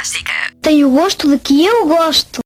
Plástica. Tem o gosto de que eu gosto.